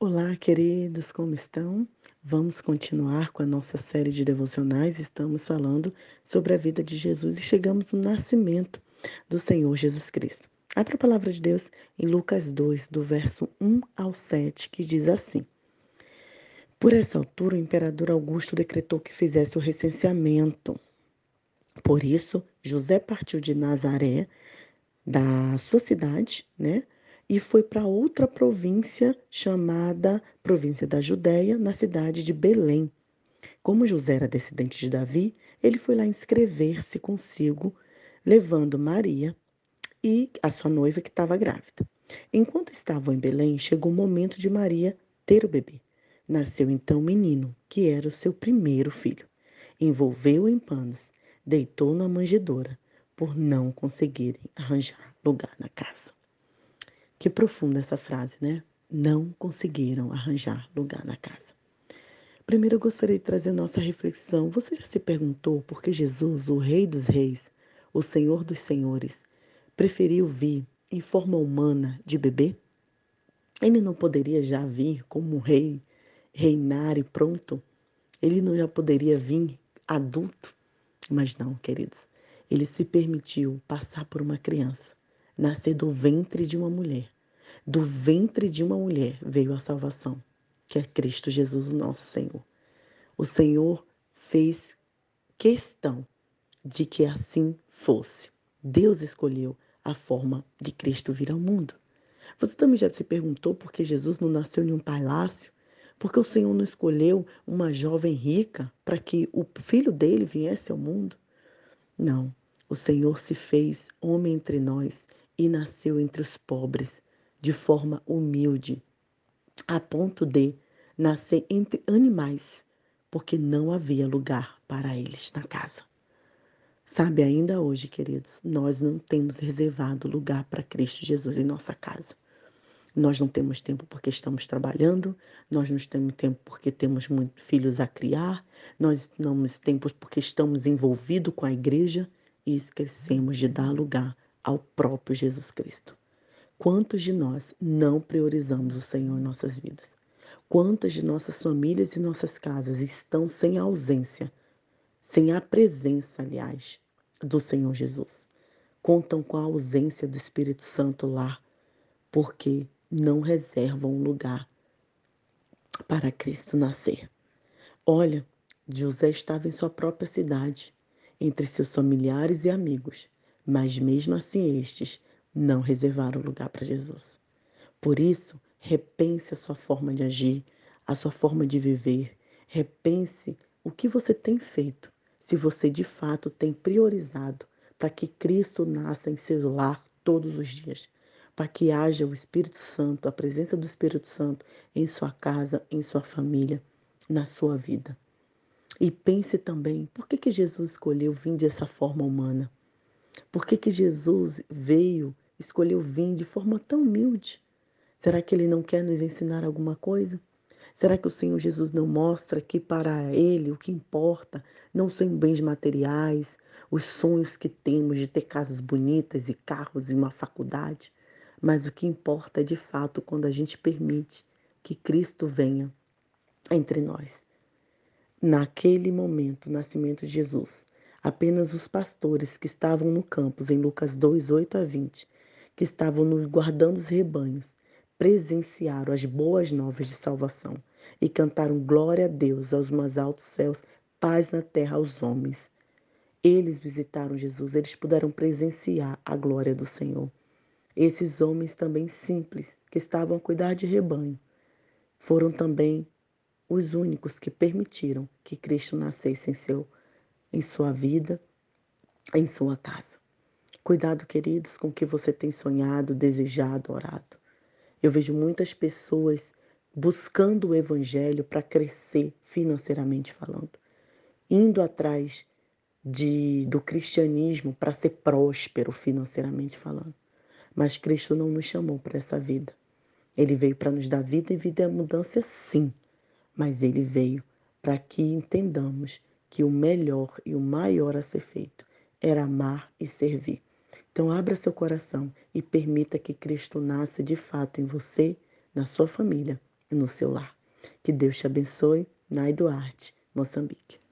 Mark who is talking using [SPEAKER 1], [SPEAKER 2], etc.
[SPEAKER 1] Olá, queridos, como estão? Vamos continuar com a nossa série de devocionais. Estamos falando sobre a vida de Jesus e chegamos no nascimento do Senhor Jesus Cristo. Abra a palavra de Deus em Lucas 2, do verso 1 ao 7, que diz assim: Por essa altura, o imperador Augusto decretou que fizesse o recenseamento. Por isso, José partiu de Nazaré, da sua cidade, né? E foi para outra província chamada Província da Judéia, na cidade de Belém. Como José era descendente de Davi, ele foi lá inscrever-se consigo, levando Maria e a sua noiva que estava grávida. Enquanto estavam em Belém, chegou o momento de Maria ter o bebê. Nasceu então um menino, que era o seu primeiro filho. Envolveu-o em panos, deitou na manjedoura, por não conseguirem arranjar lugar na casa. Que profunda essa frase, né? Não conseguiram arranjar lugar na casa. Primeiro eu gostaria de trazer nossa reflexão. Você já se perguntou por que Jesus, o Rei dos Reis, o Senhor dos Senhores, preferiu vir em forma humana de bebê? Ele não poderia já vir como um rei, reinar e pronto? Ele não já poderia vir adulto? Mas não, queridos. Ele se permitiu passar por uma criança, nascer do ventre de uma mulher, do ventre de uma mulher veio a salvação, que é Cristo Jesus, nosso Senhor. O Senhor fez questão de que assim fosse. Deus escolheu a forma de Cristo vir ao mundo. Você também já se perguntou por que Jesus não nasceu em um palácio? Porque o Senhor não escolheu uma jovem rica para que o filho dele viesse ao mundo? Não. O Senhor se fez homem entre nós e nasceu entre os pobres, de forma humilde, a ponto de nascer entre animais, porque não havia lugar para eles na casa. Sabe, ainda hoje, queridos, nós não temos reservado lugar para Cristo Jesus em nossa casa. Nós não temos tempo porque estamos trabalhando, nós não temos tempo porque temos muitos filhos a criar, nós não temos tempo porque estamos envolvidos com a igreja e esquecemos de dar lugar ao próprio Jesus Cristo. Quantos de nós não priorizamos o Senhor em nossas vidas? Quantas de nossas famílias e nossas casas estão sem a ausência, sem a presença, aliás, do Senhor Jesus? Contam com a ausência do Espírito Santo lá, porque não reservam um lugar para Cristo nascer. Olha, José estava em sua própria cidade, entre seus familiares e amigos, mas mesmo assim estes não reservaram lugar para Jesus. Por isso, repense a sua forma de agir, a sua forma de viver. Repense o que você tem feito, se você de fato tem priorizado para que Cristo nasça em seu lar todos os dias, para que haja o Espírito Santo, a presença do Espírito Santo em sua casa, em sua família, na sua vida. E pense também, por que, que Jesus escolheu vir dessa forma humana? Por que, que Jesus veio escolheu vir de forma tão humilde? Será que ele não quer nos ensinar alguma coisa? Será que o Senhor Jesus não mostra que para ele o que importa não são bens materiais, os sonhos que temos de ter casas bonitas e carros e uma faculdade, mas o que importa é de fato quando a gente permite que Cristo venha entre nós. Naquele momento, o nascimento de Jesus, apenas os pastores que estavam no campus, em Lucas 2, 8 a 20, que estavam guardando os rebanhos, presenciaram as boas novas de salvação e cantaram glória a Deus aos mais altos céus, paz na terra aos homens. Eles visitaram Jesus, eles puderam presenciar a glória do Senhor. Esses homens também simples, que estavam a cuidar de rebanho, foram também os únicos que permitiram que Cristo nascesse em, seu, em sua vida, em sua casa. Cuidado, queridos, com o que você tem sonhado, desejado, orado. Eu vejo muitas pessoas buscando o evangelho para crescer financeiramente falando, indo atrás de, do cristianismo para ser próspero financeiramente falando. Mas Cristo não nos chamou para essa vida. Ele veio para nos dar vida e vida é mudança, sim. Mas ele veio para que entendamos que o melhor e o maior a ser feito era amar e servir. Então, abra seu coração e permita que Cristo nasça de fato em você, na sua família, e no seu lar. Que Deus te abençoe. Nai Duarte, Moçambique.